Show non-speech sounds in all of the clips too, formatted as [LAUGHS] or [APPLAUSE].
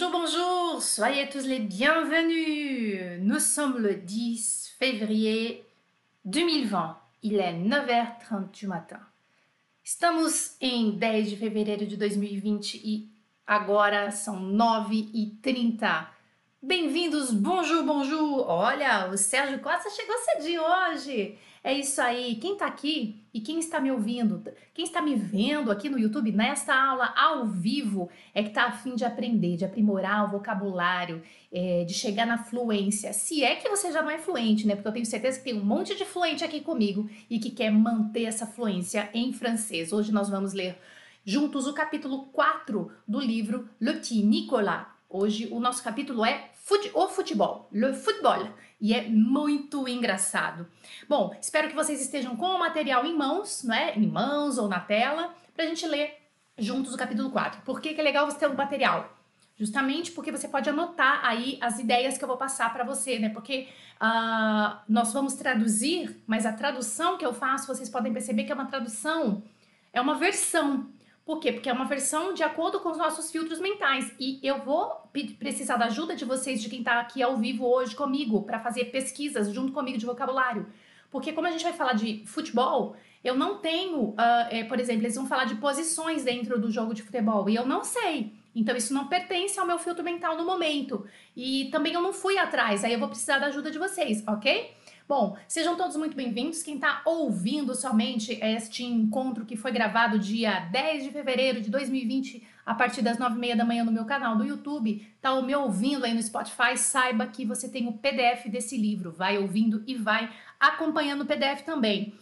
Bonjour, bonjour, soyez tous les bienvenus. Nous sommes le 10 février 2020. Il est 9h30 du matin. Estamos em 10 de fevereiro de 2020 e agora são 9h30. Bem-vindos, bonjour, bonjour. Olha, o Sérgio Costa chegou cedinho hoje. É isso aí. Quem tá aqui e quem está me ouvindo, quem está me vendo aqui no YouTube nesta aula ao vivo, é que tá afim de aprender, de aprimorar o vocabulário, é, de chegar na fluência. Se é que você já não é fluente, né? Porque eu tenho certeza que tem um monte de fluente aqui comigo e que quer manter essa fluência em francês. Hoje nós vamos ler juntos o capítulo 4 do livro Le Petit Nicolas. Hoje o nosso capítulo é fute o futebol, le football, e é muito engraçado. Bom, espero que vocês estejam com o material em mãos, não é? Em mãos ou na tela, para a gente ler juntos o capítulo 4. Por que, que é legal você ter o um material? Justamente porque você pode anotar aí as ideias que eu vou passar para você, né? Porque uh, nós vamos traduzir, mas a tradução que eu faço, vocês podem perceber que é uma tradução, é uma versão por quê? Porque é uma versão de acordo com os nossos filtros mentais. E eu vou precisar da ajuda de vocês, de quem está aqui ao vivo hoje comigo, para fazer pesquisas junto comigo de vocabulário. Porque como a gente vai falar de futebol, eu não tenho, uh, é, por exemplo, eles vão falar de posições dentro do jogo de futebol e eu não sei. Então isso não pertence ao meu filtro mental no momento. E também eu não fui atrás, aí eu vou precisar da ajuda de vocês, ok? Bom, sejam todos muito bem-vindos. Quem está ouvindo somente este encontro que foi gravado dia 10 de fevereiro de 2020, a partir das 9h30 da manhã no meu canal do YouTube, está me ouvindo aí no Spotify, saiba que você tem o PDF desse livro. Vai ouvindo e vai acompanhando o PDF também.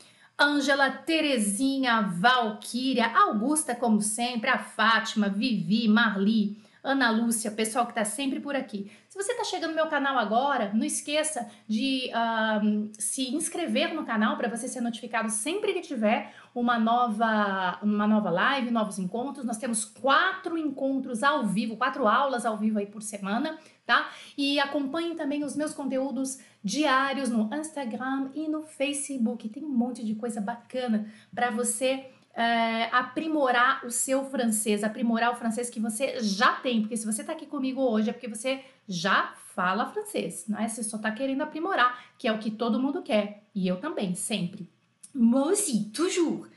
Ângela, Terezinha, Valquíria, Augusta, como sempre, a Fátima, Vivi, Marli, Ana Lúcia, pessoal que está sempre por aqui. Se você está chegando no meu canal agora, não esqueça de se inscrever no canal para você ser notificado sempre que tiver uma nova, uma nova live, novos encontros. Nós temos quatro encontros ao vivo, quatro aulas ao vivo aí por semana, tá? E acompanhe também os meus conteúdos diários no Instagram e no Facebook. Tem um monte de coisa bacana para você é, aprimorar o seu francês, aprimorar o francês que você já tem, porque se você está aqui comigo hoje é porque você já fala francês, não é? Você só está querendo aprimorar, que é o que todo mundo quer, e eu também, sempre. Moi aussi, toujours.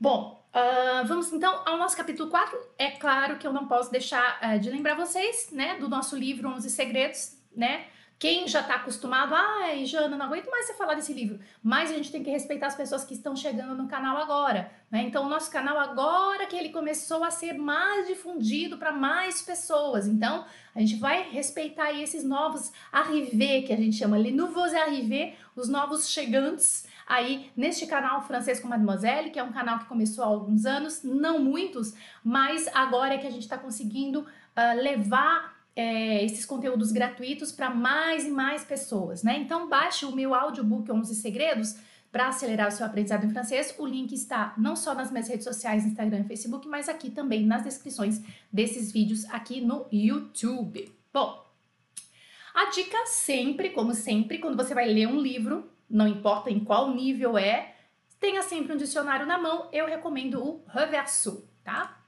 Bom, uh, vamos então ao nosso capítulo 4. É claro que eu não posso deixar uh, de lembrar vocês, né, do nosso livro 11 Segredos, né? Quem já está acostumado, ai, Jana, não aguento mais você falar desse livro. Mas a gente tem que respeitar as pessoas que estão chegando no canal agora. Né? Então, o nosso canal, agora que ele começou a ser mais difundido para mais pessoas. Então, a gente vai respeitar esses novos arrivés, que a gente chama, les nouveaux arrivés, os novos chegantes aí neste canal Francês com Mademoiselle, que é um canal que começou há alguns anos, não muitos, mas agora é que a gente está conseguindo uh, levar é, esses conteúdos gratuitos para mais e mais pessoas, né? Então baixe o meu audiobook 11 Segredos para acelerar o seu aprendizado em francês. O link está não só nas minhas redes sociais, Instagram e Facebook, mas aqui também nas descrições desses vídeos aqui no YouTube. Bom, a dica sempre, como sempre, quando você vai ler um livro, não importa em qual nível é, tenha sempre um dicionário na mão. Eu recomendo o Reverso, tá?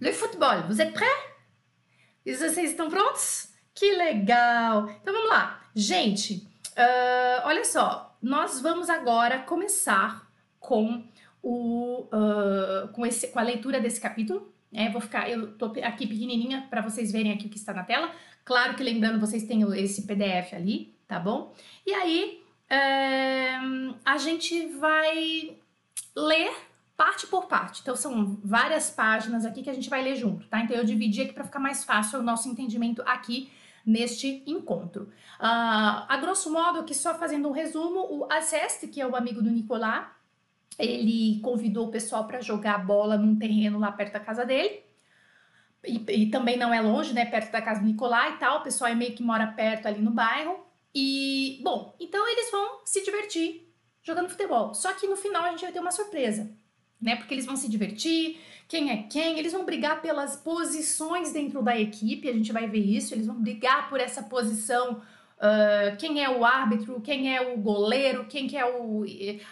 Le football, vous êtes prêts? E vocês estão prontos? Que legal! Então vamos lá. Gente, uh, olha só, nós vamos agora começar com, o, uh, com, esse, com a leitura desse capítulo. É, vou ficar, eu tô aqui pequenininha para vocês verem aqui o que está na tela. Claro que lembrando, vocês têm esse PDF ali, tá bom? E aí, uh, a gente vai ler parte por parte. Então, são várias páginas aqui que a gente vai ler junto, tá? Então, eu dividi aqui para ficar mais fácil o nosso entendimento aqui neste encontro. Uh, a grosso modo, aqui só fazendo um resumo, o Aceste, que é o amigo do Nicolás, ele convidou o pessoal para jogar bola num terreno lá perto da casa dele. E, e, também não é longe, né? Perto da casa do Nicolás e tal. O pessoal é meio que mora perto ali no bairro. E, bom, então eles vão se divertir jogando futebol. Só que no final a gente vai ter uma surpresa né? Porque eles vão se divertir, quem é quem, eles vão brigar pelas posições dentro da equipe, a gente vai ver isso, eles vão brigar por essa posição. Uh, quem é o árbitro, quem é o goleiro, quem que é o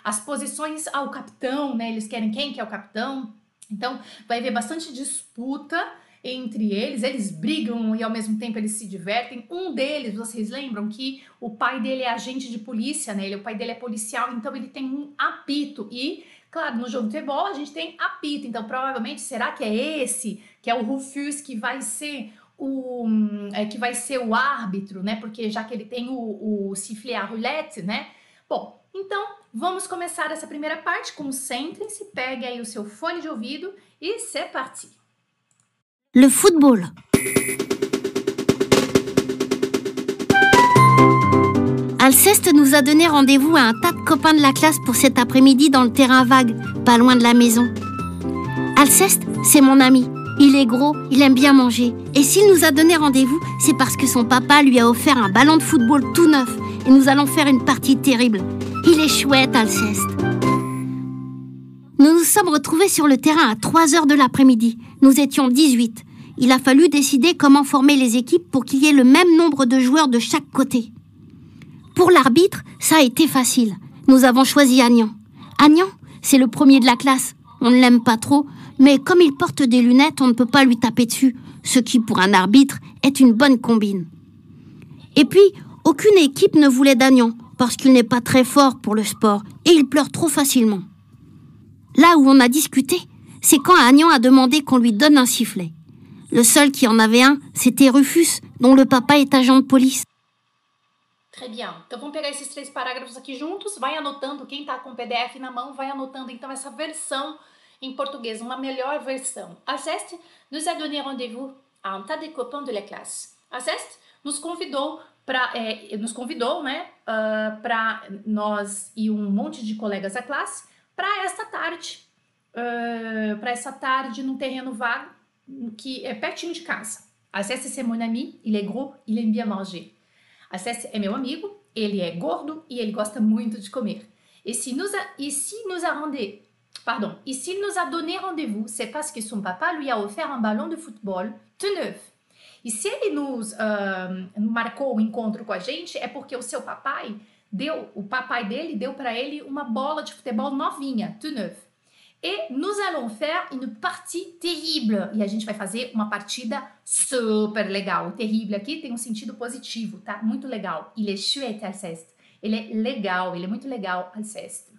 as posições ao capitão, né? Eles querem quem que é o capitão. Então vai haver bastante disputa entre eles, eles brigam e ao mesmo tempo eles se divertem. Um deles, vocês lembram que o pai dele é agente de polícia, né? Ele, o pai dele é policial, então ele tem um apito e Claro, no jogo de futebol a gente tem apito, então provavelmente será que é esse, que é o Rufus que vai ser o é, que vai ser o árbitro, né? Porque já que ele tem o, o à roulette, né? Bom, então vamos começar essa primeira parte. Concentrem-se, pegue aí o seu fone de ouvido e c'est parti. Le football. Alceste nous a donné rendez-vous à un tas de copains de la classe pour cet après-midi dans le terrain vague, pas loin de la maison. Alceste, c'est mon ami. Il est gros, il aime bien manger. Et s'il nous a donné rendez-vous, c'est parce que son papa lui a offert un ballon de football tout neuf. Et nous allons faire une partie terrible. Il est chouette, Alceste. Nous nous sommes retrouvés sur le terrain à 3 heures de l'après-midi. Nous étions 18. Il a fallu décider comment former les équipes pour qu'il y ait le même nombre de joueurs de chaque côté. Pour l'arbitre, ça a été facile. Nous avons choisi Agnan. Agnan, c'est le premier de la classe. On ne l'aime pas trop, mais comme il porte des lunettes, on ne peut pas lui taper dessus, ce qui, pour un arbitre, est une bonne combine. Et puis, aucune équipe ne voulait d'Agnan, parce qu'il n'est pas très fort pour le sport, et il pleure trop facilement. Là où on a discuté, c'est quand Agnan a demandé qu'on lui donne un sifflet. Le seul qui en avait un, c'était Rufus, dont le papa est agent de police. Très bien. Então vamos pegar esses três parágrafos aqui juntos, vai anotando, quem tá com o PDF na mão, vai anotando então essa versão em português, uma melhor versão. Alceste nous a donné rendez-vous à un tas de copains de la classe. Alceste nos convidou para é, nos convidou, né, uh, para nós e um monte de colegas da classe para esta tarde, uh, para essa tarde no terreno vago que é pertinho de casa. Alceste c'est mon ami, il est gros, il aime bien manger. Acesse é meu amigo, ele é gordo e ele gosta muito de comer. Et si nous a, et si nous a rendez, pardon, et s'il nous a donné rendez-vous, c'est parce que son papa lui a offert un ballon de futebol tout neuf. E se ele nos uh, marcou o encontro com a gente, é porque o seu papai deu, o papai dele deu para ele uma bola de futebol novinha, tout neuf. Et nous allons faire une partie terrible. E a gente vai fazer uma partida super legal. O terrible aqui tem um sentido positivo, tá? Muito legal. Il est chouette, Alceste. Ele é legal, ele é muito legal, Alceste.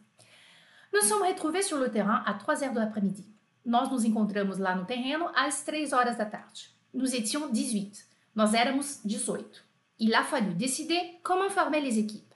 Nous sommes retrouvés sur le terrain à 3 heures de l'après-midi. Nós nos encontramos lá no terreno às 3 horas da tarde. Nous étions 18. Nós éramos 18. Il a fallu décider comment former les équipes.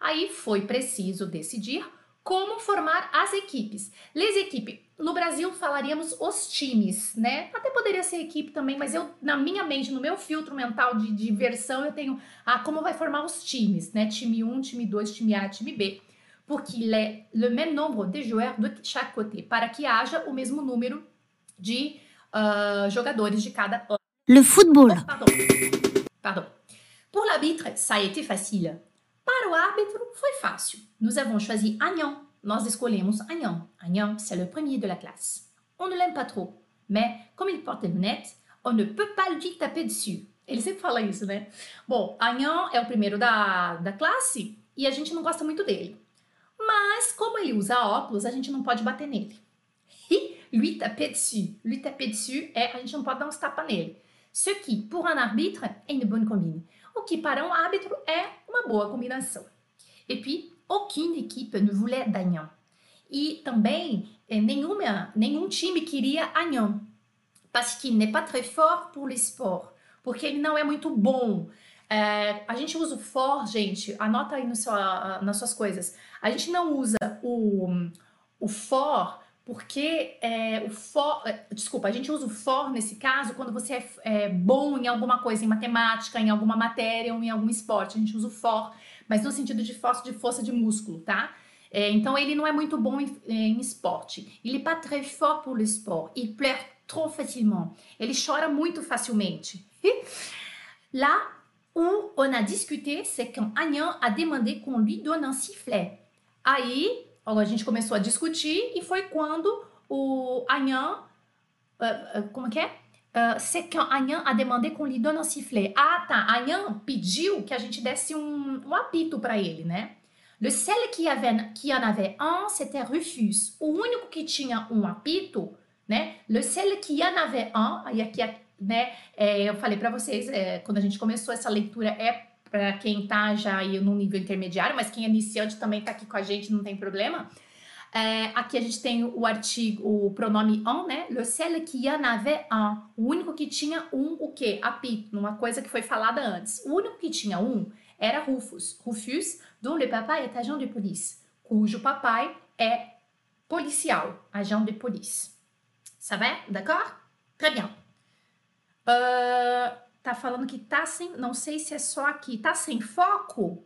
Aí foi preciso decidir como formar as equipes. Les equipes. No Brasil falaríamos os times, né? Até poderia ser equipe também, mas eu, na minha mente, no meu filtro mental de, de versão, eu tenho ah, como vai formar os times, né? Time 1, time 2, time A, time B. Porque est le même nombre de joueurs de chaque côté, para que haja o mesmo número de uh, jogadores de cada. Le football. Oh, pardon. Pardon. Pour l'arbitre, ça a été facile. Para o árbitro, foi fácil. Nous avons choisi Agnan. Nós escolhemos Agnan. Agnan, c'est le premier de la classe. On ne l'aime pas trop, mais comme il porte des lunettes, on ne peut pas lui taper dessus. Ele sempre fala isso, né? Bom, Agnan é o primeiro da, da classe e a gente não gosta muito dele. Mas, como ele usa óculos, a gente não pode bater nele. E lui taper dessus. Lui taper dessus é a gente não pode dar uns tapas nele. Ce qui, pour un arbitre, est une bonne combine o que para um árbitro é uma boa combinação. E puis, aucune équipe ne voulait d'Agnan. E também eh, nenhuma, nenhum time queria Agnan, parce qu'il n'est pas très fort pour le sport, porque ele não é muito bom. É, a gente usa o for, gente, anota aí no seu, nas suas coisas. A gente não usa o, o for porque é, o for, é, desculpa, a gente usa o for nesse caso quando você é, é, bom em alguma coisa, em matemática, em alguma matéria ou em algum esporte. A gente usa o for, mas no sentido de força de, força de músculo, tá? É, então ele não é muito bom em, é, em esporte. Il est pas très fort pour le sport. Il pleure trop facilement. Ele chora muito facilmente. [LAUGHS] Là où on a discuté, c'est quand Agnan a demandé qu'on lui donne un sifflet. Aí a gente começou a discutir e foi quando o Agnan, uh, uh, como que é? Uh, c'est quand Agnan a demandé qu'on lui donne un sifflet. Ah, tá. Agnan pediu que a gente desse um, um apito para ele, né? Le seul qui, avait, qui en avait un, c'était Rufus. O único que tinha um apito, né? Le seul qui en avait un, e aqui né? É, eu falei para vocês, é, quando a gente começou essa leitura, é para quem tá já aí no nível intermediário, mas quem é iniciante também tá aqui com a gente, não tem problema. É, aqui a gente tem o artigo, o pronome en, né? Le seul qui en avait un. O único que tinha um, o quê? Apito, numa coisa que foi falada antes. O único que tinha um era Rufus. Rufus, dont le papa est agent de police. Cujo papai é policial, agent de police. Va? D'accord? Très bien. Uh, tá falando que tá sem. Não sei se é só aqui. Tá sem foco?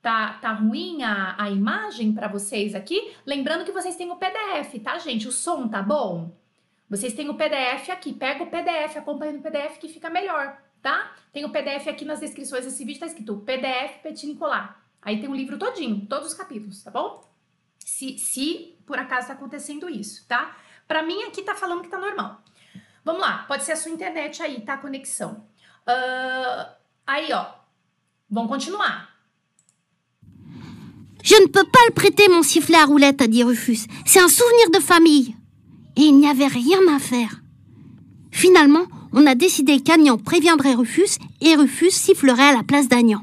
Tá, tá ruim a, a imagem para vocês aqui? Lembrando que vocês têm o PDF, tá, gente? O som tá bom? Vocês têm o PDF aqui. Pega o PDF, acompanha no PDF que fica melhor, tá? Tem o PDF aqui nas descrições desse vídeo, tá escrito PDF Petit Nicolas. Aí tem o livro todinho, todos os capítulos, tá bom? Se, se por acaso tá acontecendo isso, tá? Para mim aqui tá falando que tá normal. Vamos lá, pode ser a sua internet aí, tá? A conexão. Uh, aí, ó. Vamos continuar. Je ne peux pas le prêter, mon sifflet à roulette, a dit Rufus. C'est un souvenir de famille. Et il n'y avait rien à faire. Finalement, on a décidé qu'Agnan préviendrait Rufus et Rufus sifflerait à la place d'Agnan.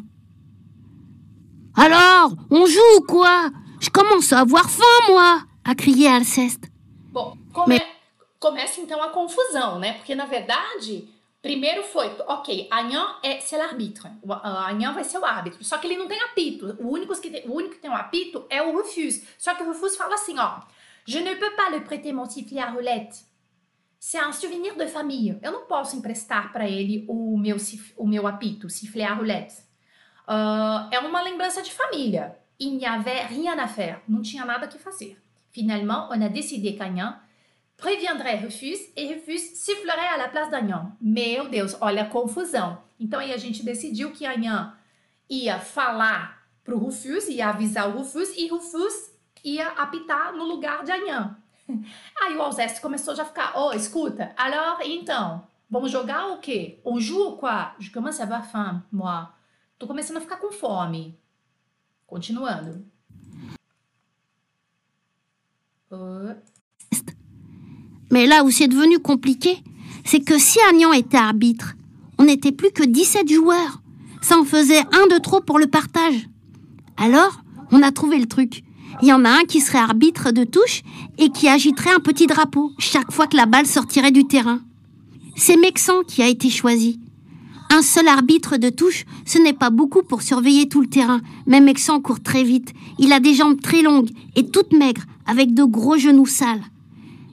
Alors, on joue ou quoi? Je commence à avoir faim, moi a crié Alceste. Bom, come... Mais... começa então a confusão, né? Porque na verdade Primeiro foi, ok, Anhan é ser arbitre. O Anhan vai ser o árbitro. Só que ele não tem apito. O único que tem, o único que tem um apito é o Rufus. Só que o Rufus fala assim, ó. Je ne peux pas le prêter mon sifflet à roulette. C'est un souvenir de famille. Eu não posso emprestar para ele o meu, o meu apito, sifflet à roulette. Uh, é uma lembrança de família. Il n'y avait rien à faire. Não tinha nada que fazer. Finalement, on a décidé qu'Agnan préviendrait Rufus e Rufus sifflerait à la place d'Anhan. Meu Deus, olha a confusão. Então aí a gente decidiu que Anhan ia falar pro Rufus, ia avisar o Rufus e Rufus ia apitar no lugar de Anhan. [LAUGHS] Aí o Alceste começou já a ficar, oh, escuta, alors, então, vamos jogar o quê? On joue quoi? Je commence à avoir faim, moi. Tô começando a ficar com fome. Continuando. Uh. Mais là où c'est devenu compliqué, c'est que si Agnan était arbitre, on n'était plus que 17 joueurs. Ça en faisait un de trop pour le partage. Alors, on a trouvé le truc. Il y en a un qui serait arbitre de touche et qui agiterait un petit drapeau chaque fois que la balle sortirait du terrain. C'est Mexan qui a été choisi. Un seul arbitre de touche, ce n'est pas beaucoup pour surveiller tout le terrain, mais Mexan court très vite. Il a des jambes très longues et toutes maigres, avec de gros genoux sales.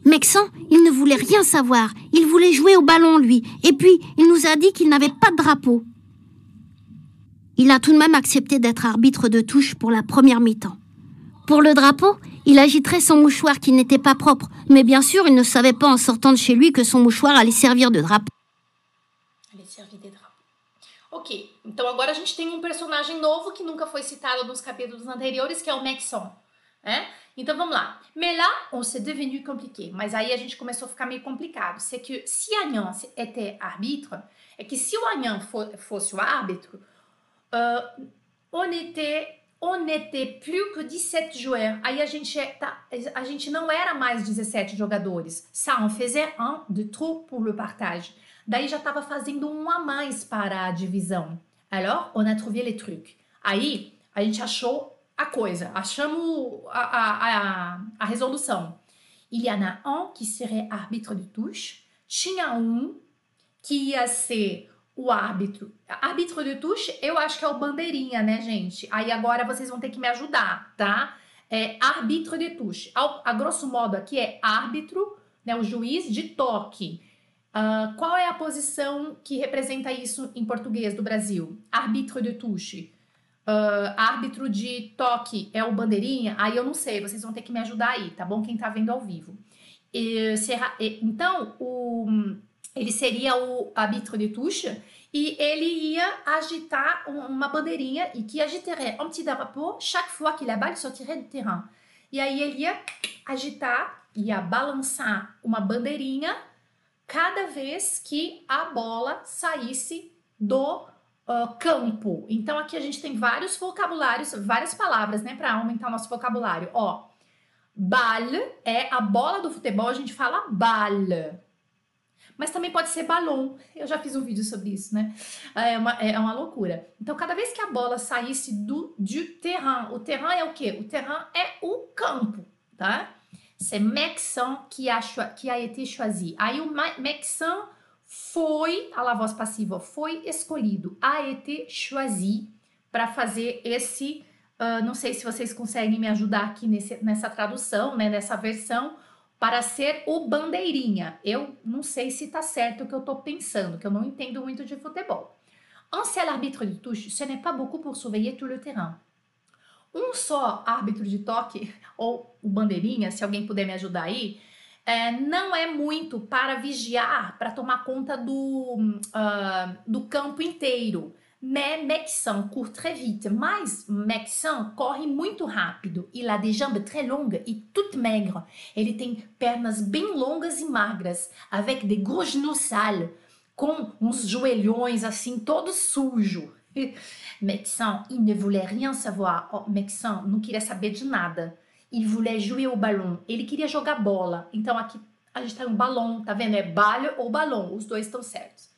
Mexan, il ne voulait rien savoir. Il voulait jouer au ballon, lui. Et puis, il nous a dit qu'il n'avait pas de drapeau. Il a tout de même accepté d'être arbitre de touche pour la première mi-temps. Pour le drapeau, il agiterait son mouchoir qui n'était pas propre, mais bien sûr, il ne savait pas en sortant de chez lui que son mouchoir allait servir de drapeau. Ok, então agora gente tem um personagem novo que nunca foi citado nos capítulos anteriores, que é o Mexon. Né? Então vamos lá. Mais là, on s'est devenu compliqué. Mas aí a gente começou a ficar meio complicado. C'est que si Agnan était arbitre, é que se o Agnan fosse o árbitro, uh, on était on n'était plus que 17 joueurs. Aí a gente, tá, a gente não era mais 17 jogadores. Ça en faisait un de trop pour le partage. Daí já estava fazendo um a mais para a divisão. Alors, on a trouvé les trucs. Aí a gente achou a coisa, achamos a, a, a, a resolução. Il y en a un qui serait arbitre de touche. Tinha um que ia ser o árbitro. Árbitro de touche, eu acho que é o bandeirinha, né, gente? Aí agora vocês vão ter que me ajudar, tá? É árbitro de touche. A, a grosso modo aqui é árbitro, né, o juiz de toque. Uh, qual é a posição que representa isso em português do Brasil? Árbitro de touche. Uh, árbitro de toque é o bandeirinha? Aí eu não sei, vocês vão ter que me ajudar aí, tá bom? Quem tá vendo ao vivo. E, será, então, o, ele seria o árbitro de touche e ele ia agitar uma bandeirinha e que agiterait un petit drapeau chaque fois que la balle sortirait du terrain. E aí ele ia agitar, ia balançar uma bandeirinha cada vez que a bola saísse do uh, campo. Então aqui a gente tem vários vocabulários, várias palavras, né, para aumentar o nosso vocabulário. Ó, bal é a bola do futebol, a gente fala bal. mas também pode ser balão. Eu já fiz um vídeo sobre isso, né? É uma, é uma loucura. Então, cada vez que a bola saísse do, do terrain, o terrain é o quê? O terrain é o campo, tá? C'est Mexan qui a, qui a été choisi. Aí o Mexan foi, a la voz passiva, foi escolhido, a été choisi, para fazer esse. Uh, não sei se vocês conseguem me ajudar aqui nesse, nessa tradução, né, nessa versão, para ser o bandeirinha. Eu não sei se está certo o que eu estou pensando, que eu não entendo muito de futebol. Un arbitre de touche, ce n'est pas beaucoup pour surveiller tout le terrain. Um só árbitro de toque, [LAUGHS] ou o bandeirinha, se alguém puder me ajudar aí, é, não é muito para vigiar, para tomar conta do, uh, do campo inteiro. Mais Mexan court très vite, mas Mexan corre muito rápido. Il a des jambes très longues e toutes maigres. Ele tem pernas bem longas e magras, avec des gros genoux sales, com uns joelhões assim, todo sujo. [LAUGHS] Mexan, il ne voulait rien savoir. Oh, não queria saber de nada. Voulait jouer ballon. Ele queria jogar bola. Então aqui a gente tem um balão, tá vendo? É balho ou balão, os dois estão certos.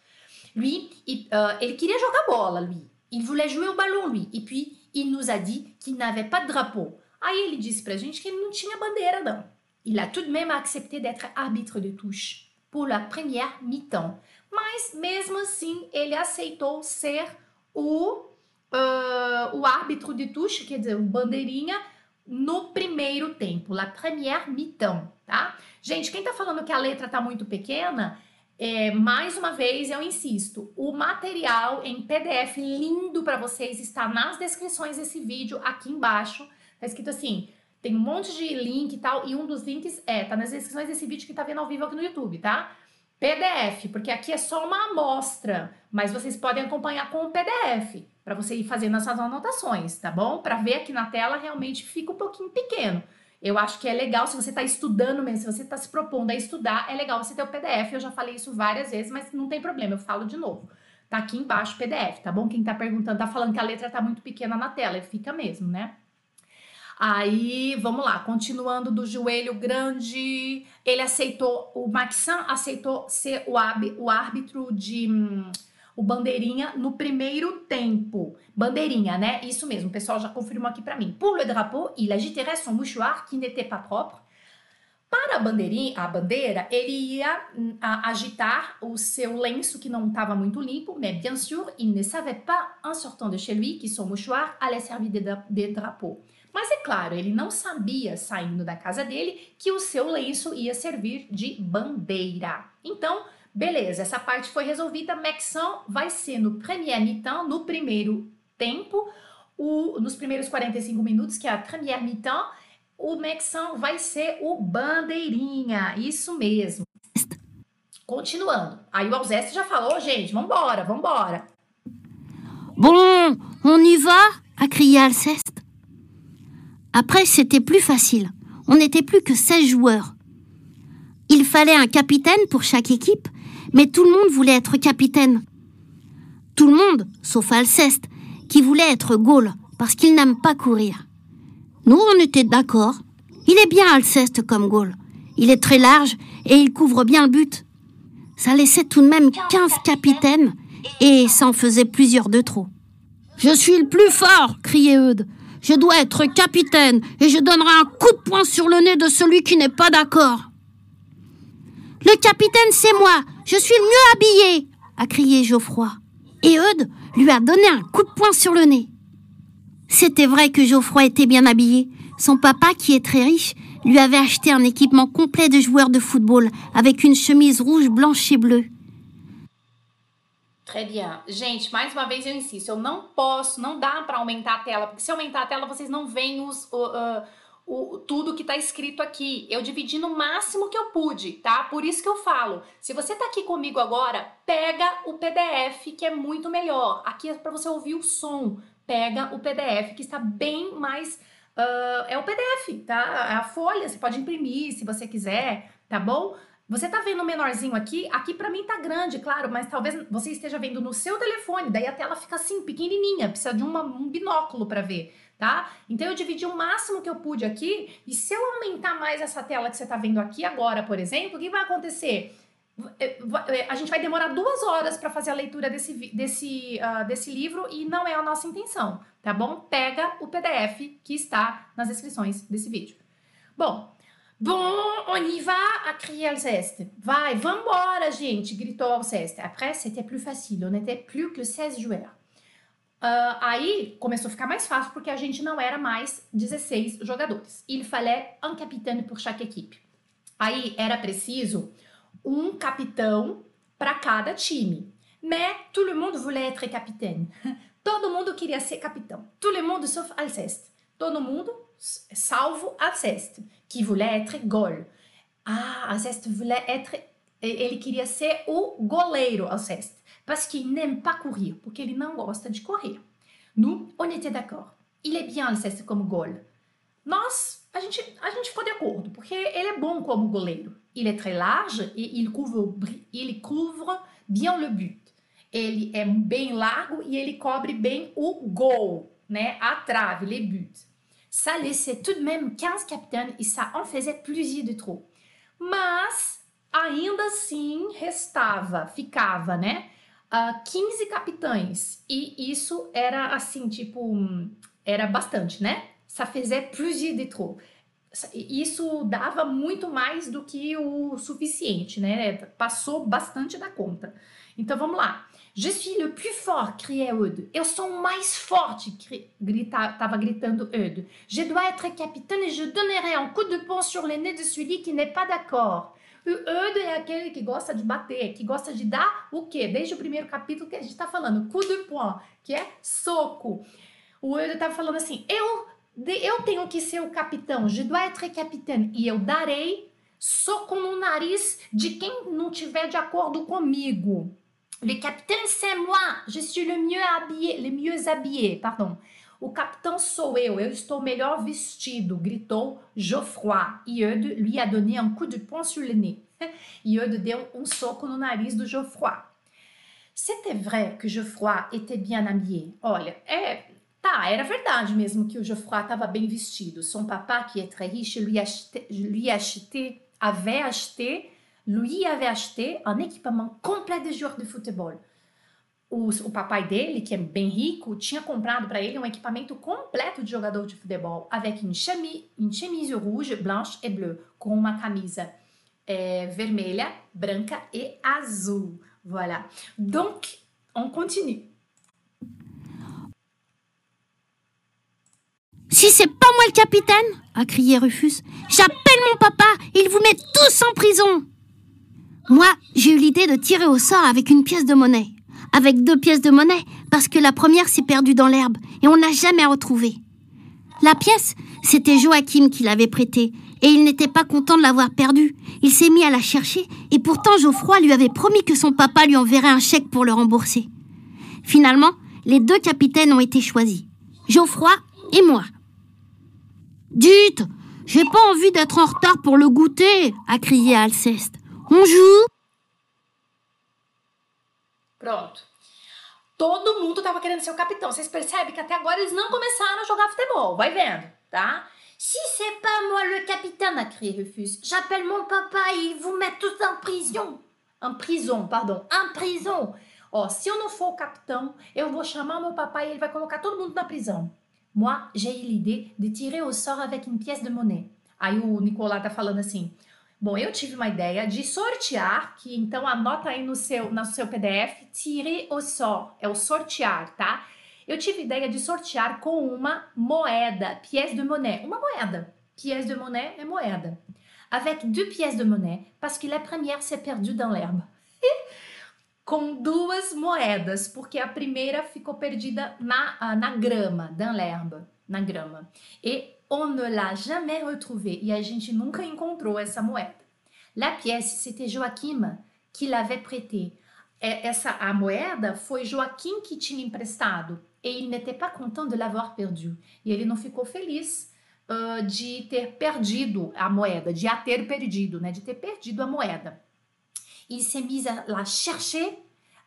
Lui, uh, ele queria jogar bola, lui. Il voulait jouer au ballon, lui. Et puis, il nous a dit qu'il n'avait pas de drapeau. Aí ele disse pra gente que ele não tinha bandeira, não. Il a tout de même accepté d'être arbitre de touche pour la première mi-temps. Mas, mesmo assim, ele aceitou ser o, uh, o árbitro de touche, quer dizer, o bandeirinha, no primeiro tempo, la première mi-temps, tá? Gente, quem tá falando que a letra tá muito pequena é, mais uma vez, eu insisto, o material em PDF lindo para vocês está nas descrições desse vídeo aqui embaixo. Tá escrito assim, tem um monte de link e tal, e um dos links é, tá nas descrições desse vídeo que tá vendo ao vivo aqui no YouTube, tá? PDF, porque aqui é só uma amostra, mas vocês podem acompanhar com o PDF, para você ir fazendo essas anotações, tá bom? Para ver aqui na tela realmente fica um pouquinho pequeno. Eu acho que é legal se você está estudando mesmo, se você está se propondo a estudar, é legal você ter o PDF. Eu já falei isso várias vezes, mas não tem problema, eu falo de novo. Tá aqui embaixo o PDF, tá bom? Quem tá perguntando, tá falando que a letra tá muito pequena na tela, fica mesmo, né? Aí, vamos lá, continuando do joelho grande, ele aceitou, o Maxan aceitou ser o árbitro de. O bandeirinha no primeiro tempo. Bandeirinha, né? Isso mesmo, o pessoal já confirmou aqui para mim. Pour le drapeau, il agiterait son mouchoir qui n'était pas propre. Para a bandeirinha, a bandeira, ele ia hum, a, agitar o seu lenço que não estava muito limpo, mais bien sûr, il ne savait pas en sortant de chez lui que son mouchoir allait servir de, de drapeau. Mas é claro, ele não sabia, saindo da casa dele, que o seu lenço ia servir de bandeira. Então, Beleza, essa parte foi resolvida. Maxão vai ser no premier mi-temps, no primeiro tempo, o, nos primeiros 45 minutos, que é a premier mi-temps, o Maxão vai ser o bandeirinha, isso mesmo. Continuando. Aí o Alzeste já falou, gente, vambora, vambora. Bon, on y va a crié Alceste. Après, c'était plus facile. On n'était plus que 16 joueurs. Il fallait un capitaine pour chaque équipe mais tout le monde voulait être capitaine. Tout le monde, sauf Alceste, qui voulait être Gaulle, parce qu'il n'aime pas courir. Nous, on était d'accord. Il est bien Alceste comme Gaulle. Il est très large et il couvre bien le but. Ça laissait tout de même 15 capitaines et ça en faisait plusieurs de trop. Je suis le plus fort, criait Eudes. Je dois être capitaine et je donnerai un coup de poing sur le nez de celui qui n'est pas d'accord. Le capitaine, c'est moi. Je suis le mieux habillé, a crié Geoffroy. Et Eudes lui a donné un coup de poing sur le nez. C'était vrai que Geoffroy était bien habillé. Son papa, qui est très riche, lui avait acheté un équipement complet de joueur de football avec une chemise rouge, blanche et bleue. Très bien. Gente, mais uma vez eu insisto, eu não posso, não dá para aumentar a tela, porque se aumentar a tela vocês não veem os, o, tudo que está escrito aqui. Eu dividi no máximo que eu pude, tá? Por isso que eu falo. Se você está aqui comigo agora, pega o PDF que é muito melhor. Aqui é para você ouvir o som. Pega o PDF que está bem mais uh, é o PDF, tá? A folha você pode imprimir se você quiser, tá bom? Você tá vendo menorzinho aqui? Aqui para mim tá grande, claro, mas talvez você esteja vendo no seu telefone, daí a tela fica assim, pequenininha, precisa de uma, um binóculo para ver tá? Então eu dividi o máximo que eu pude aqui, e se eu aumentar mais essa tela que você está vendo aqui agora, por exemplo, o que vai acontecer? é, é, a gente vai demorar duas horas para fazer a leitura desse, desse, uh, desse livro e não é a nossa intenção, tá bom? Pega o PDF que está nas descrições desse vídeo. Bom, Bon, on y va, a crié Alceste. Vai, vambora, gente, gritou Alceste. Après, c'était plus facile, on était plus que 16 joueurs. Uh, aí começou a ficar mais fácil porque a gente não era mais 16 jogadores. Il fallait un capitaine pour chaque équipe. Aí era preciso um capitão para cada time. Mais tout le monde voulait être capitaine. [LAUGHS] Todo mundo queria ser capitão. Tout le monde sauf Alceste. Todo mundo, salvo Alceste qui voulait être goal. Ah, Alceste voulait être. Ele queria ser o goleiro, Alceste, parce qu'il n'aime pas courir, porque ele não gosta de correr. Nous, on était d'accord. Il est bien, Alceste, como goal. Nós, a gente, a gente ficou de acordo, porque ele é bom como goleiro. Il est très large et il couvre, il couvre bien le but. Ele é bem largo e ele cobre bem o gol, né? A trave, les buts. Ça laissait tout de même 15 capitaines e ça en faisait plusieurs de trop. Mas ainda assim restava, ficava, né? Uh, 15 capitães. E isso era assim, tipo, era bastante, né? Ça faisait plusieurs de trop. Isso dava muito mais do que o suficiente, né? Passou bastante da conta. Então vamos lá. Je suis le plus fort, criait Eudes. Eu sou o mais forte, grita, tava gritando Eudes. Je dois être capitaine et je donnerai un coup de poing sur le nez de celui qui n'est pas d'accord. O Eudes é aquele que gosta de bater, que gosta de dar o quê? Desde o primeiro capítulo que a gente está falando, coup de poing, que é soco. O Eudes estava falando assim, eu, eu tenho que ser o capitão, je dois être capitaine, e eu darei soco no nariz de quem não tiver de acordo comigo. Le capitaine, c'est moi. Je suis le mieux habillé, le mieux habillé, pardon. O capitão sou eu, eu estou melhor vestido, gritou Geoffroy. E Eudes lui a donné un coup de poing sur le nez. [LAUGHS] E Eudes deu um soco no nariz do Geoffroy. C'était vrai que Geoffroy était bien habillé. Olha, é, tá, era verdade mesmo que o Geoffroy estava bem vestido. Son papa, qui est très riche, lui, acheté, lui acheté, avait acheté lui avait acheté un équipement complet de joueur de futebol. O, o, papai dele, que é bem rico, tinha comprado para ele um equipamento completo de jogador de futebol, avec une chemise, rouge, blanche et bleue, com uma camisa é, vermelha, branca e azul. Voilà. Donc, on continue. Si c'est pas moi le capitaine, a crié Rufus, j'appelle mon papa, il vous met tous en prison. Moi, j'ai eu l'idée de tirer au sort avec une pièce de monnaie. Avec deux pièces de monnaie, parce que la première s'est perdue dans l'herbe et on n'a jamais retrouvé. La pièce, c'était Joachim qui l'avait prêtée, et il n'était pas content de l'avoir perdue. Il s'est mis à la chercher, et pourtant Geoffroy lui avait promis que son papa lui enverrait un chèque pour le rembourser. Finalement, les deux capitaines ont été choisis. Geoffroy et moi. Dites, j'ai pas envie d'être en retard pour le goûter, a crié Alceste. On joue? Pronto. Todo mundo tava querendo ser o capitão. Vocês percebem que até agora eles não começaram a jogar futebol. Vai vendo, tá? Si c'est pas moi le capitaine, a crié Rufus. J'appelle mon papa e vous mettent tous en prison. En prison, pardon. En prison. Ó, se eu não for o capitão, eu vou chamar meu papai e ele vai colocar todo mundo na prisão. Moi, j'ai l'idée de tirer au sort avec une pièce de monnaie. Aí o Nicolas tá falando assim: Bom, eu tive uma ideia de sortear, que então anota aí no seu, no seu PDF, tire o só, é o sortear, tá? Eu tive ideia de sortear com uma moeda, pièce de monnaie, uma moeda. Pièce de monnaie é moeda. Avec deux pièces de monnaie, parce que la première s'est perdue dans l'herbe. com duas moedas, porque a primeira ficou perdida na, ah, na grama, dans l'herbe, na grama. E on ne l'a jamais retrouvée e a gente nunca encontrou essa moeda. La pièce, c'était Joaquim que l'avait prêtée. Essa a moeda foi Joaquim que tinha emprestado e il n'était pas content de l'avoir perdu. E ele não ficou feliz uh, de ter perdido a moeda, de a ter perdido, né, de ter perdido a moeda. Il s'est mis à la chercher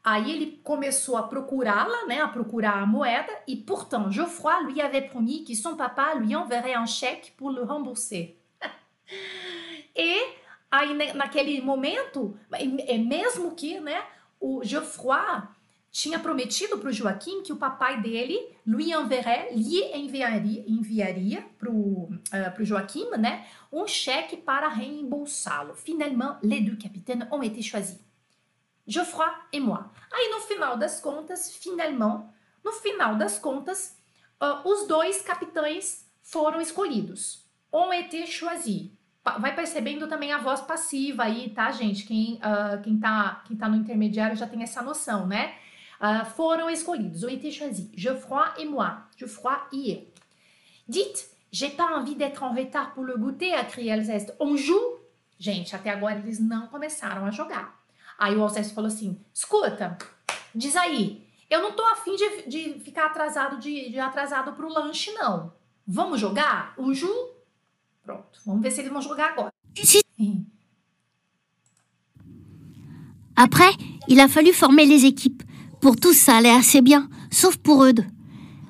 Aí ele começou a procurá-la, né, a procurar a moeda, e pourtant Geoffroy lui avait promis que son papa lui enverrait un chèque pour le rembourser. [LAUGHS] e Aí, naquele momento, é mesmo que né, o Geoffroy tinha prometido para o Joaquim que o papai dele, Louis Enverret, lhe enviaria, enviaria para o uh, Joaquim né, um cheque para reembolsá-lo. Finalement, les deux capitaines ont été choisis. Geoffroy et moi. Aí, no final das contas, finalement, no final das contas, uh, os dois capitães foram escolhidos. Ont été choisis. Vai percebendo também a voz passiva aí, tá, gente? Quem, uh, quem, tá, quem tá no intermediário já tem essa noção, né? uh, foram escolhidos, ont été choisis. Geoffroy et moi. Geoffroy et eu. Dites, j'ai pas envie d'être en retard pour le goûter, a crié Alceste. On joue? Gente, até agora eles não começaram a jogar. Aí o Alceste falou assim: escuta, diz aí, eu não tô afim de, de ficar atrasado de, de atrasado pro lanche, não. Vamos jogar? On joue? Pronto, vamos ver se eles vont jogar agora. Après, il a fallu former les équipes. Pour tous, ça allait assez bien, sauf pour Eudes.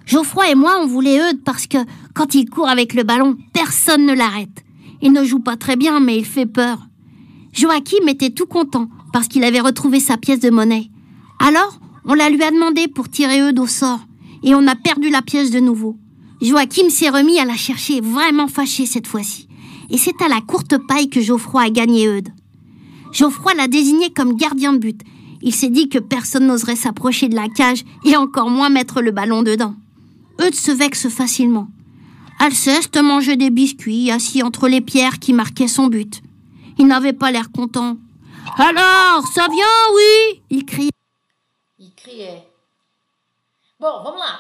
Geoffroy et moi, on voulait Eudes parce que quand il court avec le ballon, personne ne l'arrête. Il ne joue pas très bien, mais il fait peur. Joachim était tout content parce qu'il avait retrouvé sa pièce de monnaie. Alors, on la lui a demandé pour tirer Eudes au sort, et on a perdu la pièce de nouveau. Joachim s'est remis à la chercher, vraiment fâché cette fois-ci. Et c'est à la courte paille que Geoffroy a gagné Eudes. Geoffroy l'a désigné comme gardien de but, il s'est dit que personne n'oserait s'approcher de la cage et encore moins mettre le ballon dedans. Eudes se vexe facilement. Alceste mangeait des biscuits assis entre les pierres qui marquaient son but. Il n'avait pas l'air content. Alors, ça vient, oui Il criait. Il criait. Bon, vamos lá.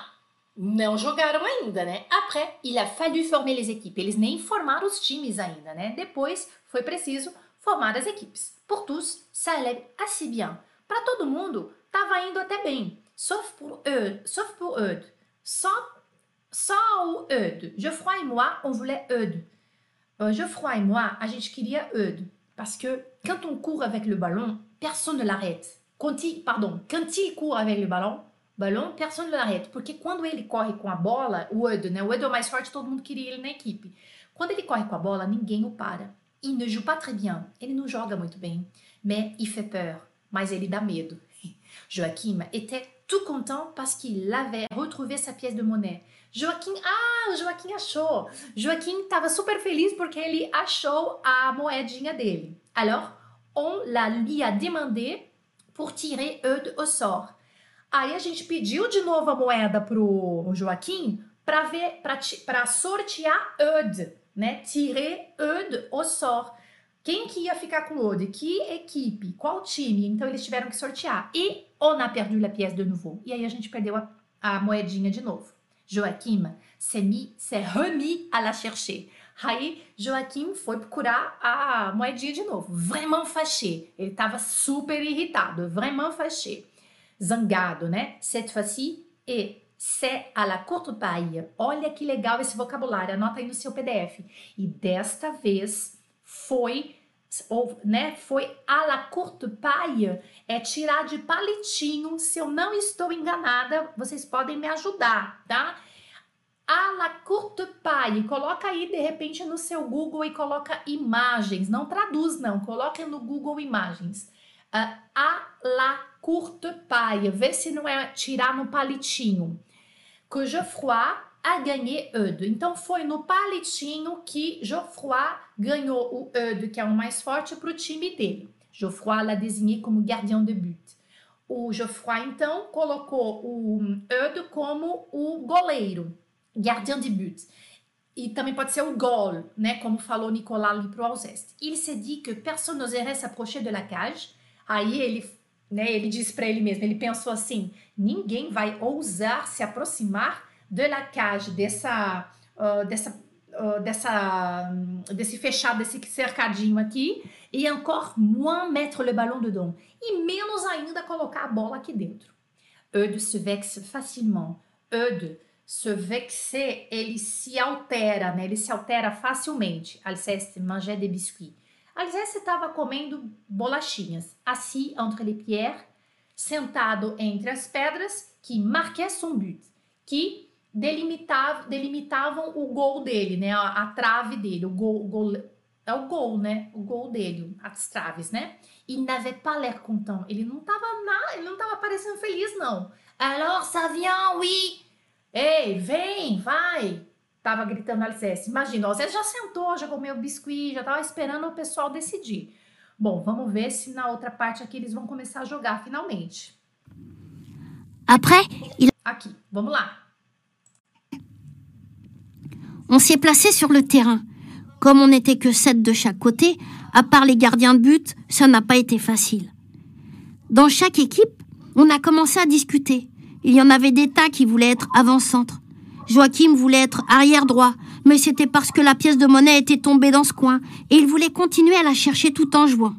Não jogaram ainda, né? Après, il a fallu former les équipes. Eles nem formaram os times ainda, né? Depois, foi preciso formar as equipes. Pour tous, ça allait assez bien. Para todo mundo, estava indo até bem. Sauf pour eux, sauf pour eux. Sans, sans o Eudes. Geoffroy et moi, on voulait Eudes. Uh, Geoffroy et moi, a gente queria Eudes. Parce que quand on court avec le ballon, personne ne l'arrête. Quand il, pardon, quand il court avec le ballon, ballon, personne ne l'arrête. Porque quando ele corre com a bola, o Eudes, né? O Eudes é o mais forte, todo mundo queria ele na equipe. Quando ele corre com a bola, ninguém o para. Il ne joue pas très bien. Ele não joga muito bem. Mais il fait peur mais ele dá medo. [LAUGHS] Joachim était tout content parce qu'il avait retrouvé sa pièce de monnaie. Joaquim, ah, o Joaquim achou. Joaquim estava super feliz porque ele achou a moedinha dele. Alors, on la lui a demandé pour tirer Eudes au sort. Aí a gente pediu de novo a moeda pro Joaquim para ver, para sortear Eudes, né? Tirer Eudes au sort. Quem que ia ficar com o Ode? Que equipe? Qual time? Então eles tiveram que sortear. E on a perdu la pièce de nouveau. E aí a gente perdeu a, a moedinha de novo. Joaquim s'est remis à la chercher. Aí Joaquim foi procurar a moedinha de novo. Vraiment fâché. Ele estava super irritado. Vraiment fâché. Zangado, né? Cette fois-ci, et c'est à la courte paille. Olha que legal esse vocabulário. Anota aí no seu PDF. E desta vez foi ou, né, foi à la courte paille, é tirar de palitinho. Se eu não estou enganada, vocês podem me ajudar, tá? À la courte paille, coloca aí de repente no seu Google e coloca imagens, não traduz não, coloca no Google imagens. Uh, à la courte paille, vê se não é tirar no palitinho. Que Geoffroy a gagné Eudes. Então foi no palitinho que Geoffroy ganhou o Eudes, que é o mais forte, para o time dele. Geoffroy l'a désigné como gardien de but. O Geoffroy então colocou o Eudes como o goleiro, gardien de but. E também pode ser o goal, né? Como falou Nicolas ali pro Alceste. Il s'est dit que personne n'oserait s'approcher de la cage. Aí ele, né, ele disse para ele mesmo, ele pensou assim: ninguém vai ousar se aproximar de la cage, dessa, uh, dessa, uh, dessa, desse fechado, desse cercadinho aqui, e encore moins mettre le ballon dedans. E menos ainda colocar a bola aqui dentro. Eudes se vexe facilement. Eudes se vexer, ele se altera, né? Ele se altera facilmente. Alceste mangeait des biscuits. Alceste estava comendo bolachinhas, assis entre les pierres, sentado entre as pedras que marquaient son but, que delimitavam, delimitavam o gol dele, né? A, a trave dele, o gol, o gol, é o gol, né? O gol dele, as traves, né? Il n'avait pas l'air content. Ele não tava na, ele não tava parecendo feliz não. Alors ça vient, oui. Ei, vem, vai. Tava gritando Alice. Imagina, ó, você já sentou, já comeu biscuit, já tava esperando o pessoal decidir. Bom, vamos ver se na outra parte aqui eles vont começar a jogar finalmente. Après, il... Aqui, vamos lá. On s'est placé sur le terrain. Comme on n'était que sept de chaque côté, à part les gardiens de but, ça n'a pas été facile. Dans chaque équipe, on a commencé à discuter. Il y en avait des tas qui voulaient être avant-centre. Joachim voulait être arrière droit, mais c'était parce que la pièce de monnaie était tombée dans ce coin et il voulait continuer à la chercher tout en jouant.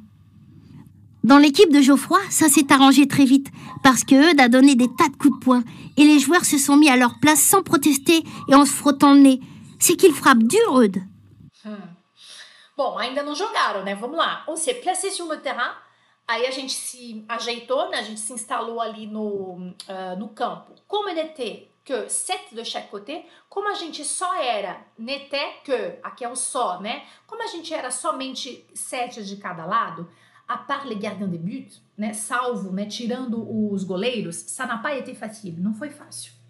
Dans l'équipe de Geoffroy, ça s'est arrangé très vite parce que a donné des tas de coups de poing et les joueurs se sont mis à leur place sans protester et en se frottant le nez. C'est qu'il frappe dur, Eudes. Hum. Bom, ainda não jogaram, né? Vamos lá. On s'est placé sur le terrain. Aí a gente se ajeitou, né? A gente se instalou ali no, uh, no campo. Como ele était que sete de chaque côté, como a gente só era n'était que, aqui é o só, né? Como a gente era somente sete de cada lado, a part les gardiens de but, né? Salvo, né? Tirando os goleiros, ça n'a pas été facile, não foi fácil.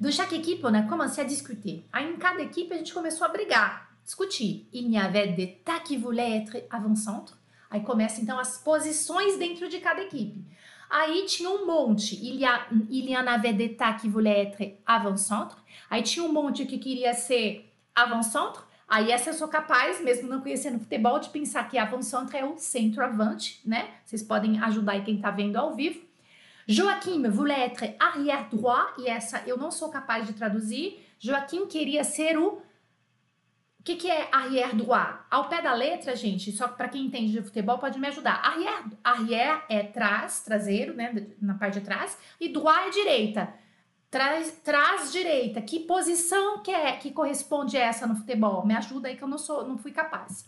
De chaque équipe, on a commencé à discuter. Aí em cada equipe a gente começou a brigar, discutir. Il y avait des tas qui voulaient être avant-centre. Aí começa então as posições dentro de cada equipe. Aí tinha um monte. Il y, en avait qui être avant-centre. Aí tinha um monte que queria ser avant-centre. Aí essa eu sou capaz, mesmo não conhecendo futebol, de pensar que avant-centre é o centroavante, né? Vocês podem ajudar aí quem tá vendo ao vivo. Joaquim voulait être arrière droit, e essa eu não sou capaz de traduzir. Joaquim queria ser o o que, que é arrière droit? Ao pé da letra, gente, só para quem entende de futebol pode me ajudar. Arrière, arrière é trás, traseiro, né, na parte de trás, e droit é direita. Trás, trás direita. Que posição que é que corresponde a essa no futebol? Me ajuda aí que eu não sou, não fui capaz.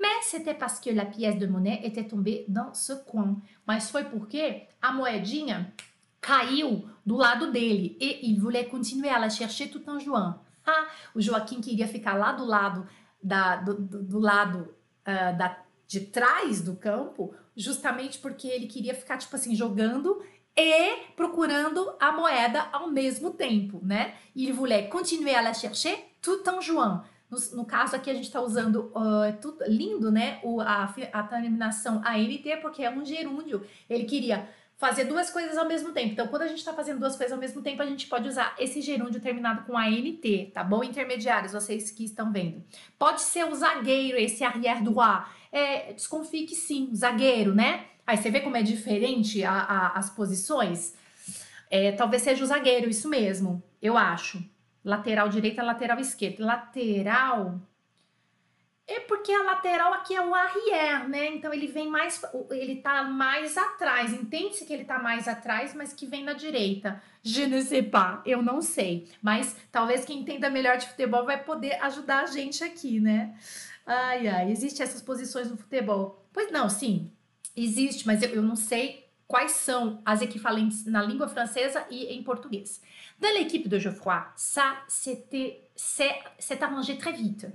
Mais c'était parce que la pièce de monnaie était tombée dans ce coin. Mas foi porque a moedinha caiu do lado dele e il voulait continuer à la chercher tout en jouant. Ah, o Joaquim queria ficar lá do lado da, do, do, do lado uh, da, de trás do campo, justamente porque ele queria ficar, tipo assim, jogando e procurando a moeda ao mesmo tempo, né? Il voulait continuer à la chercher tout en jouant. No, no caso aqui a gente está usando uh, tudo lindo, né? O, a, a terminação ANT, porque é um gerúndio. Ele queria fazer duas coisas ao mesmo tempo. Então, quando a gente está fazendo duas coisas ao mesmo tempo, a gente pode usar esse gerúndio terminado com ANT, tá bom? Intermediários, vocês que estão vendo. Pode ser o zagueiro, esse arrière droit. É, desconfie que sim, zagueiro, né? Aí você vê como é diferente a, a, as posições? É, talvez seja o zagueiro, isso mesmo, eu acho. Lateral direita, lateral esquerda. Lateral é porque a lateral aqui é o arrière, né? Então ele vem mais, ele tá mais atrás. Entende-se que ele tá mais atrás, mas que vem na direita. Je ne sais pas, eu não sei. Mas talvez quem entenda melhor de futebol vai poder ajudar a gente aqui, né? Ai, ai, existe essas posições no futebol? Pois não, sim, existe, mas eu, eu não sei quais são as equivalentes na língua francesa e em português. Dans l'équipe de Geoffroy, ça s'est arrangé très vite.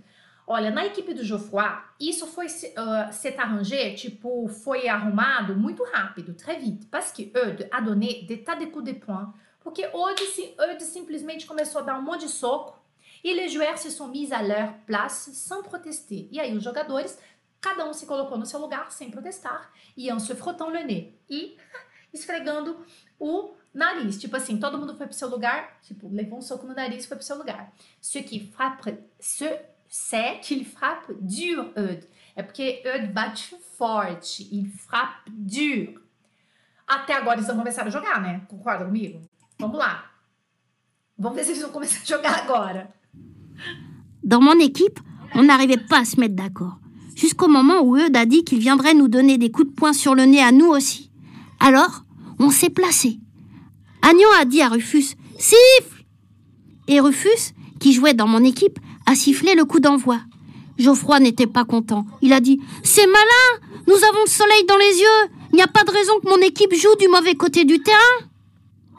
Olha, na equipe do Geoffroy, isso foi uh, s'est arrangé, tipo, foi arrumado muito rápido, très vite, parce que Eudes a donné des tas de coups de poing, porque Eudes, Eudes simplesmente começou a dar um monte de soco e les joueurs se sont mis à leur place sans protester. E aí os jogadores, cada um se colocou no seu lugar sem protestar, iam se frottant le nez e [LAUGHS] esfregando o nariz. Tipo assim, todo mundo foi pro seu lugar, tipo, levou um soco no nariz e foi pro seu lugar. Ce qui frappe, ce c'est qu'il frappe dur, Eudes. É porque Eudes bate forte, il frappe dur. Até agora eles vão começar a jogar, né? Concorda comigo? Vamos lá. Vamos ver se eles vão começar a jogar agora. Dans mon équipe, on n'arrivait pas à se mettre d'accord. Jusqu'au moment où Eudes a dit qu'il viendrait nous donner des coups de poing sur le nez à nous aussi. Alors, on s'est placé. Agnon a dit à Rufus Siffle Et Rufus, qui jouait dans mon équipe, a sifflé le coup d'envoi. Geoffroy n'était pas content. Il a dit C'est malin Nous avons le soleil dans les yeux Il n'y a pas de raison que mon équipe joue du mauvais côté du terrain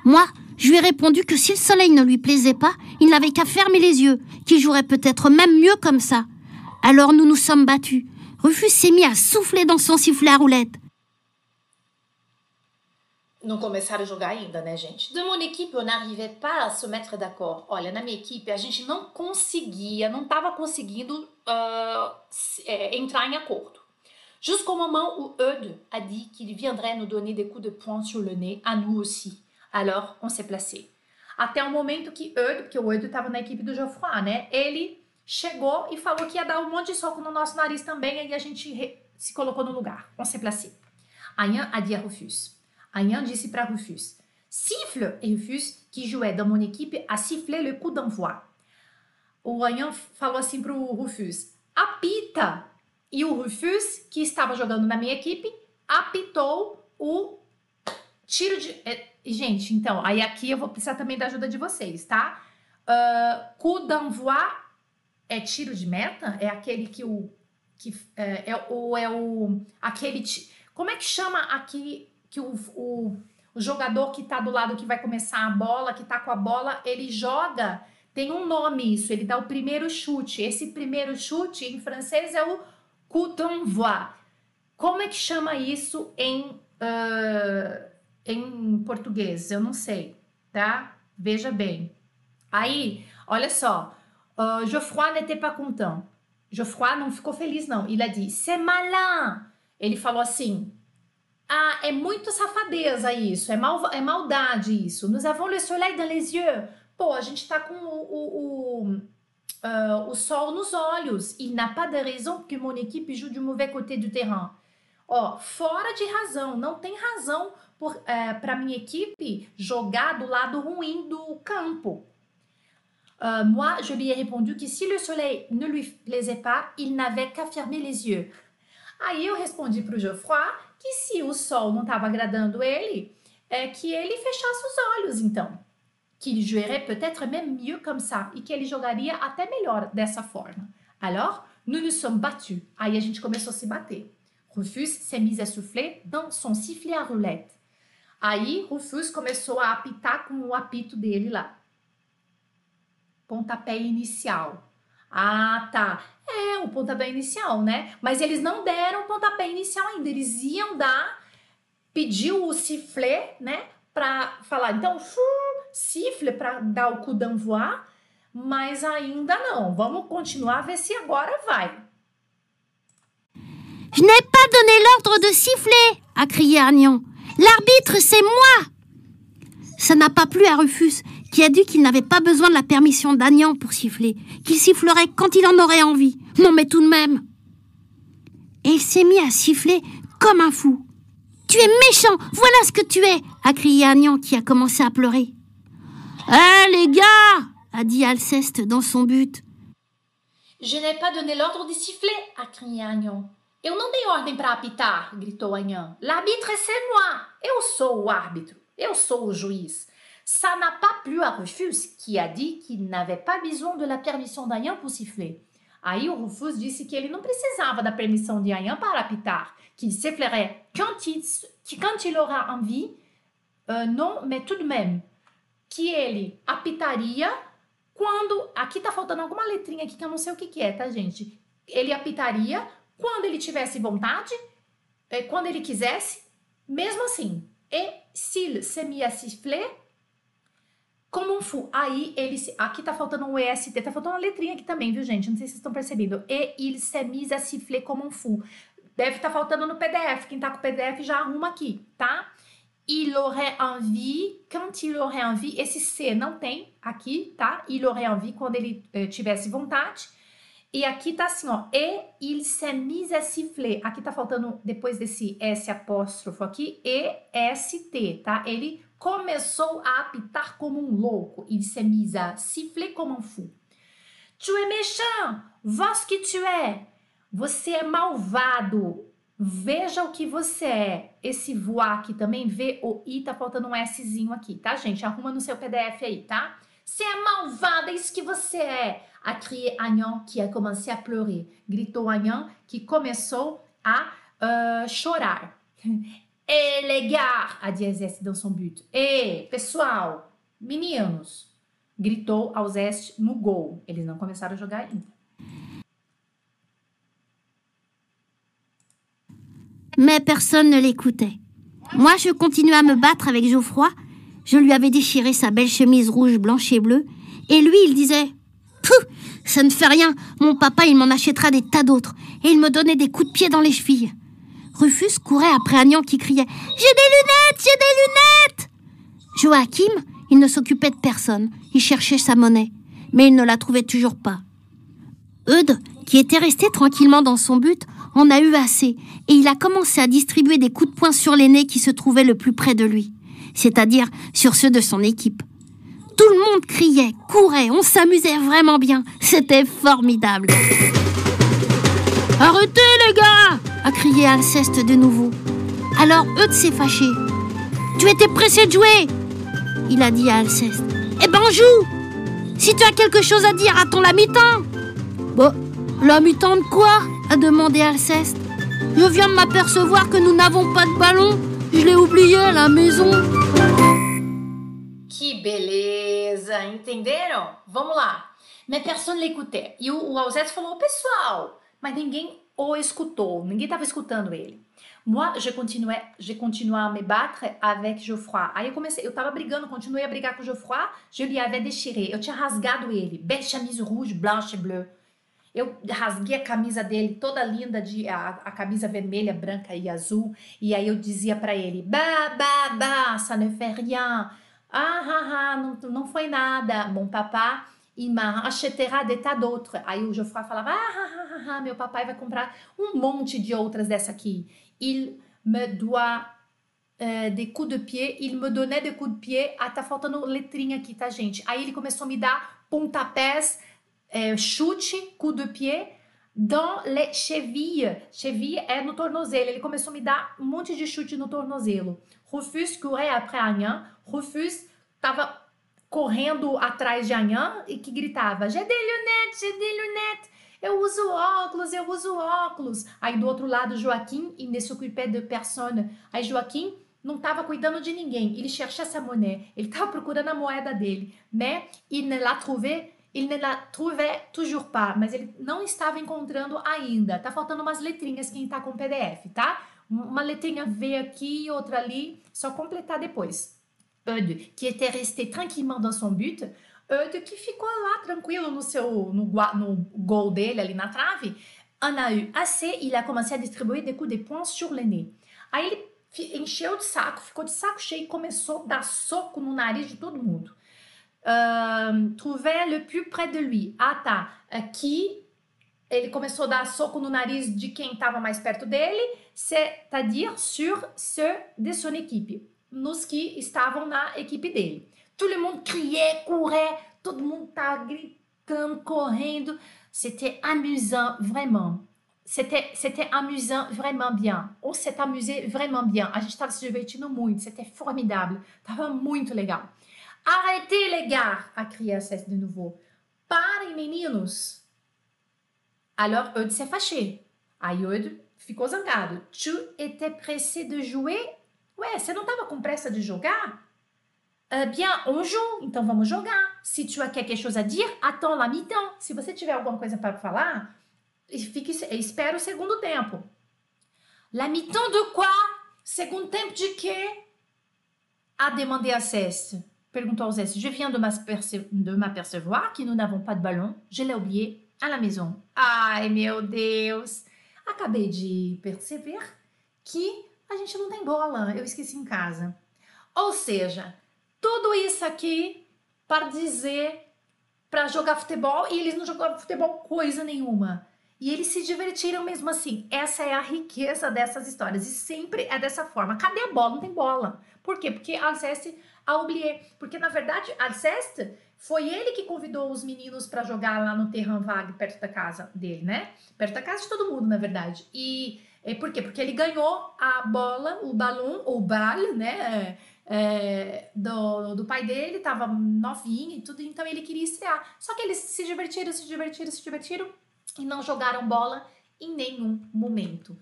Moi, je lui ai répondu que si le soleil ne lui plaisait pas, il n'avait qu'à fermer les yeux, qu'il jouerait peut-être même mieux comme ça. Alors nous nous sommes battus. Rufus s'est mis à souffler dans son sifflet à roulette. Não começaram a jogar ainda, né, gente? De mon équipe, on n'arrivait pas à se mettre d'accord. Olha, na minha equipe, a gente não conseguia, não estava conseguindo uh, é, entrar em acordo. Jusqu'au moment où Eudes a dit qu'il viendrait nous donner des coups de poing sur le nez, à nous aussi. Alors, on s'est placé. Até o momento que Eudes, porque o Eudes estava na equipe do Geoffroy, né? Ele chegou e falou que ia dar um monte de soco no nosso nariz também, e a gente se colocou no lugar. On s'est placé. Dit à Rufus. Ayan disse para Rufus. Siffle! Rufus, que jouait dans mon équipe, a sifflé le coup d'envoi. O Ayan falou assim pro Rufus. Apita! E o Rufus, que estava jogando na minha equipe, apitou o tiro de... É, gente, então, aí aqui eu vou precisar também da ajuda de vocês, tá? Uh, coup d'envoi é tiro de meta? É aquele que o... Que, é, é, ou é o... Aquele... Como é que chama aqui que o, o, o jogador que tá do lado que vai começar a bola, que tá com a bola, ele joga, tem um nome isso, ele dá o primeiro chute. Esse primeiro chute em francês é o coup d'envoi. Como é que chama isso em, uh, em português? Eu não sei, tá? Veja bem. Aí, olha só, uh, Geoffroy n'était pas content. Geoffroy não ficou feliz, não. Ele dit, c'est malin. Ele falou assim, ah, é muito safadeza isso, é, mal, é maldade isso. Nous avons le soleil dans les yeux. Pô, a gente tá com o, o, o, uh, o sol nos olhos. Il n'a pas de raison que mon équipe joue du mauvais côté du terrain. Ó, fora de razão, não tem razão uh, é, para minha equipe jogar do lado ruim do campo. Uh, moi, je lui ai répondu que si le soleil ne lui plaisait pas, il n'avait qu'à fermer les yeux. Aí eu respondi para o Geoffroy que se o sol não estava agradando ele, é que ele fechasse os olhos, então. Que ele jouerait peut-être même mieux comme ça e que ele jogaria até melhor dessa forma. Alors, nous nous sommes battus. Aí a gente começou a se bater. Rufus s'est mis à souffler dans son sifflet à roulette. Aí Rufus começou a apitar com o apito dele lá. Pontapé inicial. Ah, tá. É, o pontapé inicial, né? Mas eles não deram o pontapé inicial ainda. Eles iam dar, pediu o sifflet, né? Pra falar, então, sifflet para dar o coup d'envoi, mas ainda não. Vamos continuar, ver se agora vai. Je n'ai pas donné l'ordre de siffler, a crié Agnon. L'arbitre, c'est moi. Ça n'a pas plu à Rufus, qui a dit qu'il n'avait pas besoin de la permission d'Agnan pour siffler, qu'il sifflerait quand il en aurait envie. Non mais tout de même. Et il s'est mis à siffler comme un fou. Tu es méchant, voilà ce que tu es, a crié Agnan qui a commencé à pleurer. Hé les gars a dit Alceste dans son but. Je n'ai pas donné l'ordre de siffler, a crié Agnan. Eu não dei ordem para apitar, gritou Agnan. L'arbitre c'est moi. Eu sou o árbitro. Eu sou o juiz. Ça n'a pas plu à Rufus, qui a dit qu'il n'avait pas besoin de la permission d'Ayan pour siffler. Aí o Rufus disse que ele não precisava da permissão de Ayan para apitar, qu'il sifflerait quand il, que quand il aura envie, uh, non, mais tout de même, que ele apitaria quando. Aqui tá faltando alguma letrinha aqui que eu não sei o que, que é, tá, gente? Ele apitaria quando ele tivesse vontade, eh, quando ele quisesse, mesmo assim. Et s'il se mit à siffler, como um fu. Aí ele se. Aqui tá faltando um EST, tá faltando uma letrinha aqui também, viu, gente? Não sei se vocês estão percebendo. E il se mis à siffler como um fu. Deve estar tá faltando no PDF. Quem tá com o PDF já arruma aqui, tá? Il aurait envie, quand il aurait envie, esse C não tem aqui, tá? Il aurait envie, quando ele eh, tivesse vontade. E aqui tá assim, ó. E il se mis. Aqui tá faltando, depois desse S apóstrofo aqui, E, S, T, tá? Ele começou a apitar como um louco. Il s'est mis siffler comme un fou. Tu es méchant! Vós que tu é! Você é malvado! Veja o que você é. Esse voar aqui também, V o I, tá faltando um Szinho aqui, tá, gente? Arruma no seu PDF aí, tá? Você é malvada, é isso que você é! A crié Agnan, que a commencé a pleurer. Gritou Agnan, que começou a uh, chorar. [LAUGHS] E les gars, a dit Zeste dans son but. E, pessoal, meninos, gritou ao Zeste no gol. Eles não começaram a jogar. Mais personne ne l'écoutait. Moi, je continuais à me battre avec Geoffroy. Je lui avais déchiré sa belle chemise rouge, blanche et bleue. Et lui, il disait Pouh, ça ne fait rien. Mon papa, il m'en achètera des tas d'autres. Et il me donnait des coups de pied dans les chevilles. Rufus courait après Agnan qui criait J'ai des lunettes, j'ai des lunettes Joachim, il ne s'occupait de personne. Il cherchait sa monnaie. Mais il ne la trouvait toujours pas. Eudes, qui était resté tranquillement dans son but, en a eu assez. Et il a commencé à distribuer des coups de poing sur les nez qui se trouvaient le plus près de lui. C'est-à-dire sur ceux de son équipe. Tout le monde criait, courait, on s'amusait vraiment bien. C'était formidable. Arrêtez les gars a crié Alceste de nouveau. Alors Eudes s'est fâché. Tu étais pressé de jouer Il a dit à Alceste. Eh ben joue Si tu as quelque chose à dire, attends la mi-temps Bon, la mi-temps de quoi? a demandé Alceste. Je viens de m'apercevoir que nous n'avons pas de ballon. Je l'ai oublié à la maison. Que beleza, entenderam? Vamos lá. Mas personne l'écoutait. E o, o Alzete falou, pessoal, mas ninguém o escutou, ninguém estava escutando ele. Moi, je continuais, je continuais à me battre avec Geoffroy. Aí eu comecei, eu tava brigando, continuei a brigar com Geoffroy, je lui avais déchiré, eu tinha rasgado ele, belle chemise rouge, blanche et bleue. Eu rasguei a camisa dele toda linda, de a, a camisa vermelha, branca e azul, e aí eu dizia para ele, bah, bah, bah, ça ne fait rien. Ah, ah, ah, não, não foi nada. Mon papa, il m'achètera des tas d'autres. Aí o Geoffroy falava, ah, ah, ah, ah, meu papai vai comprar um monte de outras dessa aqui. Il me doit uh, des coups de pied, il me donnait des coups de pied. Ah, tá faltando letrinha aqui, tá, gente? Aí ele começou a me dar pontapés, é, chute, coup de pied, dans les chevilles. Cheville é no tornozelo. Ele começou a me dar um monte de chute no tornozelo. Rufus courait après Agnan. Rufus estava correndo atrás de Agnan e que gritava: J'ai des lunettes, j'ai des lunettes. Eu uso óculos, eu uso óculos. Aí do outro lado, Joaquim, il ne s'occupait de personne. Aí Joaquim não estava cuidando de ninguém. Ele cherchait sa monnaie. Ele estava procurando a moeda dele. Mais il ne la trouvait ele ne la trouvait toujours pas, mas ele não estava encontrando ainda. Tá faltando umas letrinhas quem tá com PDF, tá? Uma letrinha V aqui, outra ali, só completar depois. Eudes, que était resté tranquillement dans son but, Eudes que ficou lá tranquilo no seu no, no gol dele ali na trave, en a eu assez, il a commencé a distribuer des coups de poing sur le nez. Aí ele encheu de saco, ficou de saco cheio e começou a dar soco no nariz de todo mundo. uh, trouvait le plus près de lui. Ah, tá. Aqui ele começou a dar soco no nariz de quem estava mais perto dele, c'est-à-dire sur ceux de son équipe, nos que estavam na equipe dele. Tout le monde criait, courait, todo mundo estava gritando, correndo. C'était amusant, vraiment. C'était, c'était amusant vraiment bien. On s'est amusé vraiment bien. A gente estava se divertindo muito. C'était formidable. Tava muito legal. Arrêtez les gars, a Cesse de nouveau. Parem, meninos. Alors Eudes s'est fâché. Aí Eudes ficou zangado. Tu étais pressé de jouer? Ué, você não estava com de jogar? Uh, bien, on joue, então vamos jogar. Se tu as quelque chose à dire, attends la mi-temps. Se você tiver alguma coisa para falar, fique, espera o segundo tempo. La mi-temps de quoi? Segundo tempo de quê? A demandé a Cesse. Perguntou Zé. Je viens de m'apercevoir que nous n'avons pas de ballon. Je l'ai oublié à la maison. Ai, meu Deus! Acabei de perceber que a gente não tem bola. Eu esqueci em casa. Ou seja, tudo isso aqui para dizer para jogar futebol e eles não jogaram futebol coisa nenhuma. E eles se divertiram mesmo assim. Essa é a riqueza dessas histórias. E sempre é dessa forma. Cadê a bola? Não tem bola. Por quê? Porque a oublié. Porque, na verdade, Alceste foi ele que convidou os meninos para jogar lá no Terran Vague, perto da casa dele, né? Perto da casa de todo mundo, na verdade. E é, por quê? Porque ele ganhou a bola, o balão, ou bal, né? É, do, do pai dele, tava novinho e tudo, então ele queria estrear. Só que eles se divertiram, se divertiram, se divertiram e não jogaram bola em nenhum momento.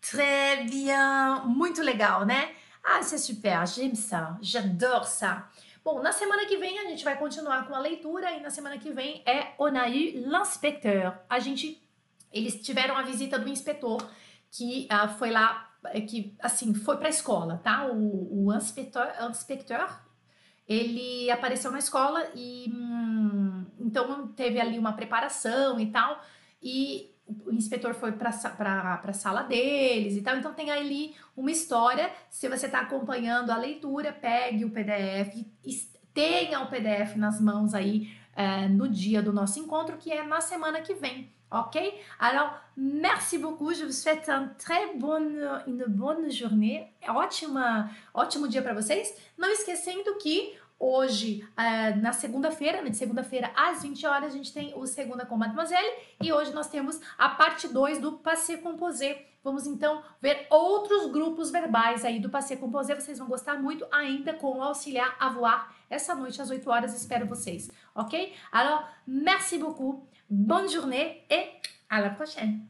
Très bien! Muito legal, né? Ah, c'est super, j'aime ça, j'adore ça. Bom, na semana que vem a gente vai continuar com a leitura e na semana que vem é Onaí l'inspecteur. A gente, eles tiveram a visita do inspetor que uh, foi lá que assim foi para a escola, tá? O, o inspector ele apareceu na escola e hum, então teve ali uma preparação e tal e o inspetor foi para a sala deles e tal. Então tem ali uma história. Se você está acompanhando a leitura, pegue o PDF, tenha o PDF nas mãos aí é, no dia do nosso encontro, que é na semana que vem. Ok? Alors, merci beaucoup. Je vous souhaite un très bonne, une bonne journée. Ótima, ótimo dia para vocês. Não esquecendo que Hoje, uh, na segunda-feira, né, de segunda-feira às 20 horas, a gente tem o Segunda com Mademoiselle e hoje nós temos a parte 2 do Passé Composé. Vamos então ver outros grupos verbais aí do Passé Composé. Vocês vão gostar muito ainda com o auxiliar a voar essa noite às 8 horas. Espero vocês, ok? Alors, merci beaucoup, bonne journée et à la prochaine!